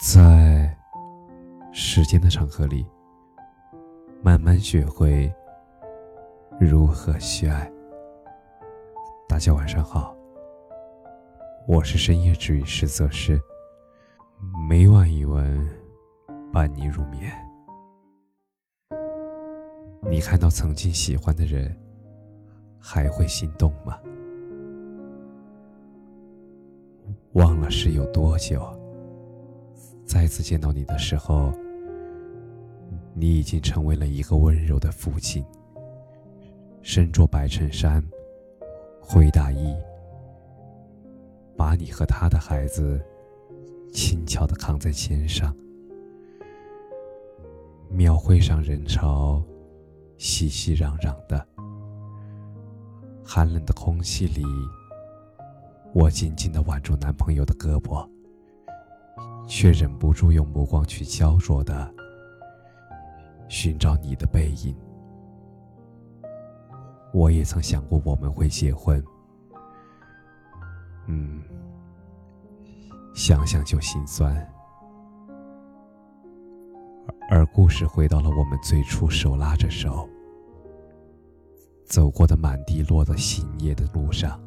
在时间的长河里，慢慢学会如何去爱。大家晚上好，我是深夜治愈师泽师，每晚一文伴你入眠。你看到曾经喜欢的人，还会心动吗？忘了是有多久。再次见到你的时候，你已经成为了一个温柔的父亲，身着白衬衫、灰大衣，把你和他的孩子轻巧的扛在肩上。庙会上人潮熙熙攘攘的，寒冷的空气里，我紧紧的挽住男朋友的胳膊。却忍不住用目光去焦灼的寻找你的背影。我也曾想过我们会结婚，嗯，想想就心酸。而故事回到了我们最初手拉着手走过的满地落的新叶的路上。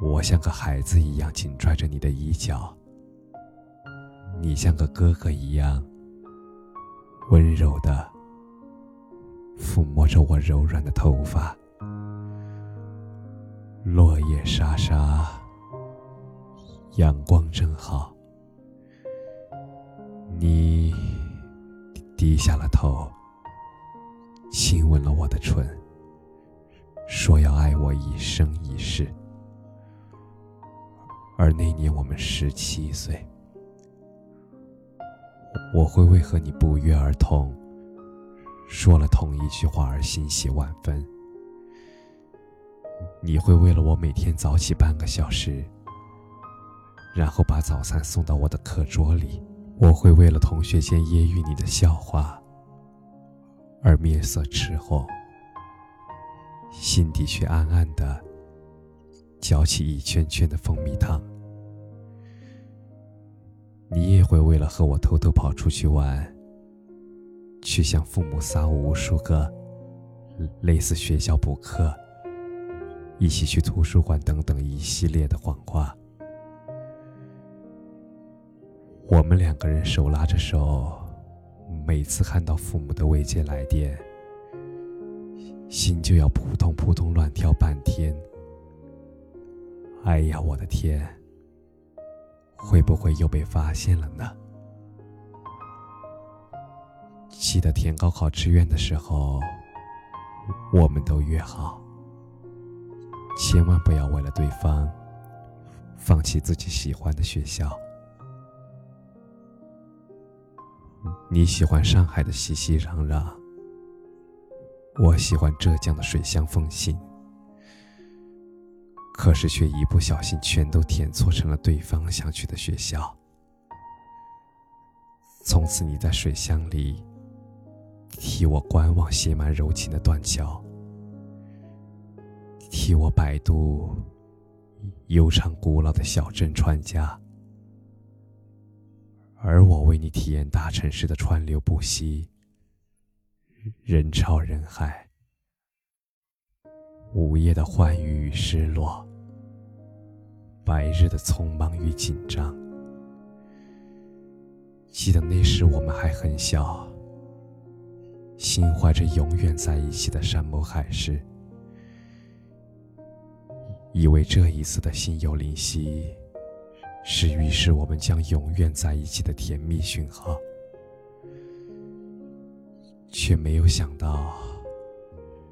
我像个孩子一样紧拽着你的衣角，你像个哥哥一样温柔的抚摸着我柔软的头发。落叶沙沙，阳光正好，你低下了头，亲吻了我的唇，说要爱我一生一世。而那年我们十七岁，我会为和你不约而同说了同一句话而欣喜万分。你会为了我每天早起半个小时，然后把早餐送到我的课桌里。我会为了同学间揶揄你的笑话而面色赤红，心底却暗暗的。搅起一圈圈的蜂蜜糖，你也会为了和我偷偷跑出去玩，去向父母撒无数个类似学校补课、一起去图书馆等等一系列的谎话。我们两个人手拉着手，每次看到父母的未接来电，心就要扑通扑通乱跳半天。哎呀，我的天！会不会又被发现了呢？记得填高考志愿的时候，我们都约好，千万不要为了对方放弃自己喜欢的学校。你喜欢上海的熙熙攘攘，我喜欢浙江的水乡风情。可是却一不小心全都填错成了对方想去的学校。从此你在水乡里替我观望写满柔情的断桥，替我摆渡悠长古老的小镇川家，而我为你体验大城市的川流不息、人潮人海、午夜的欢愉与失落。白日的匆忙与紧张。记得那时我们还很小，心怀着永远在一起的山盟海誓，以为这一次的心有灵犀，是预示我们将永远在一起的甜蜜讯号，却没有想到，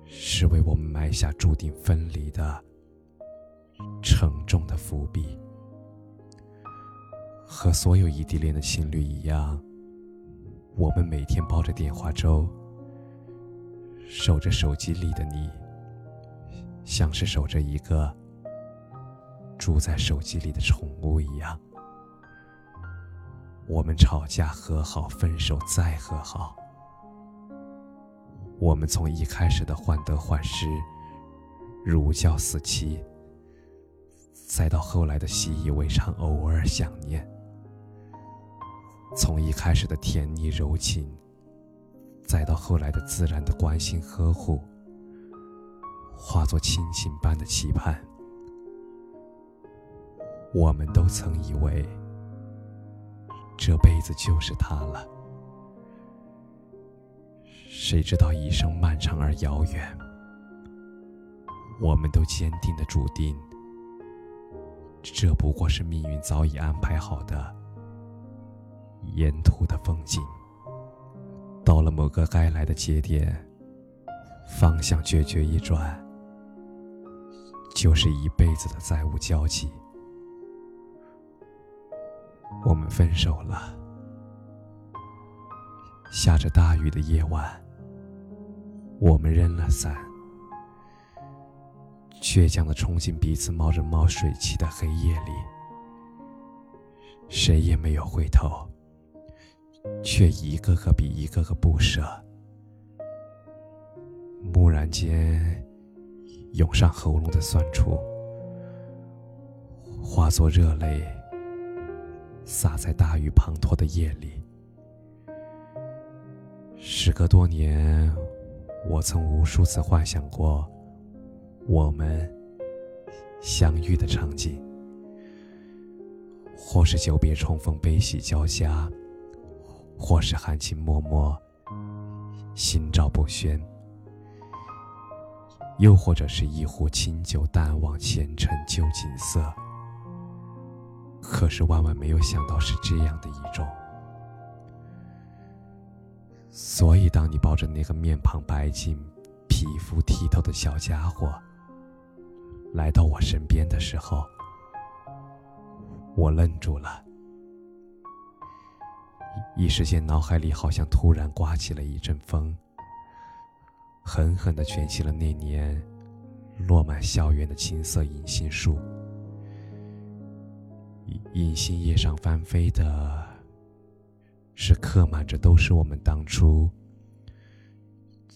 是为我们埋下注定分离的。沉重的伏笔，和所有异地恋的情侣一样，我们每天抱着电话粥，守着手机里的你，像是守着一个住在手机里的宠物一样。我们吵架、和好、分手、再和好，我们从一开始的患得患失、如胶似漆。再到后来的习以为常，偶尔想念，从一开始的甜腻柔情，再到后来的自然的关心呵护，化作亲情般的期盼。我们都曾以为，这辈子就是他了。谁知道一生漫长而遥远，我们都坚定的注定，这不过是命运早已安排好的沿途的风景。到了某个该来的节点，方向决绝一转，就是一辈子的再无交集。我们分手了，下着大雨的夜晚。我们扔了伞，倔强的冲进彼此冒着冒水汽的黑夜里，谁也没有回头，却一个个比一个个不舍。蓦然间，涌上喉咙的酸楚，化作热泪，洒在大雨滂沱的夜里。时隔多年。我曾无数次幻想过我们相遇的场景，或是久别重逢，悲喜交加；或是含情脉脉，心照不宣；又或者是一壶清酒，淡忘前尘旧景色。可是万万没有想到是这样的一种。所以，当你抱着那个面庞白净、皮肤剔透的小家伙来到我身边的时候，我愣住了，一时间脑海里好像突然刮起了一阵风，狠狠的卷起了那年落满校园的青色银杏树，银杏叶上翻飞的。是刻满着，都是我们当初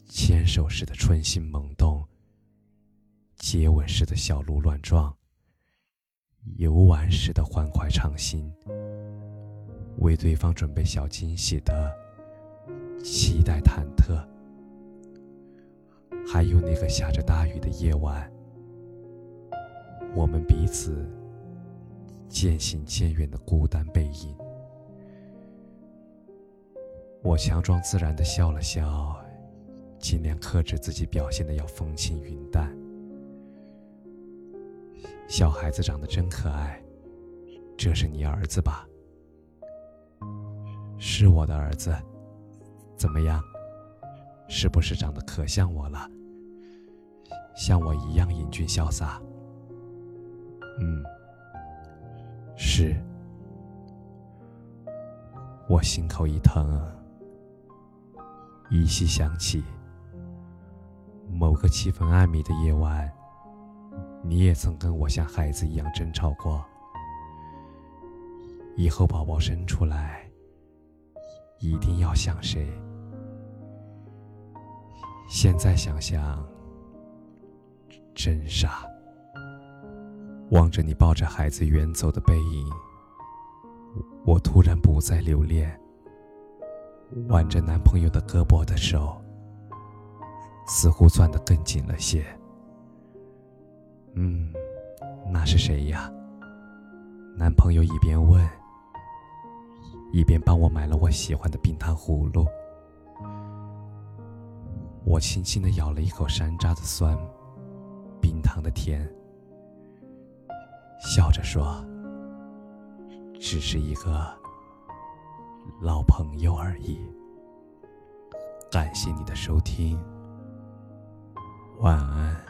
牵手时的春心萌动，接吻时的小鹿乱撞，游玩时的欢快畅心，为对方准备小惊喜的期待忐忑，还有那个下着大雨的夜晚，我们彼此渐行渐远的孤单背影。我强装自然的笑了笑，尽量克制自己表现的要风轻云淡。小孩子长得真可爱，这是你儿子吧？是我的儿子，怎么样？是不是长得可像我了？像我一样英俊潇洒？嗯，是。我心口一疼。依稀想起，某个气氛暧昧的夜晚，你也曾跟我像孩子一样争吵过。以后宝宝生出来，一定要像谁？现在想想，真傻。望着你抱着孩子远走的背影，我突然不再留恋。挽着男朋友的胳膊的手，似乎攥得更紧了些。嗯，那是谁呀？男朋友一边问，一边帮我买了我喜欢的冰糖葫芦。我轻轻的咬了一口山楂的酸，冰糖的甜，笑着说：“只是一个。”老朋友而已。感谢你的收听，晚安。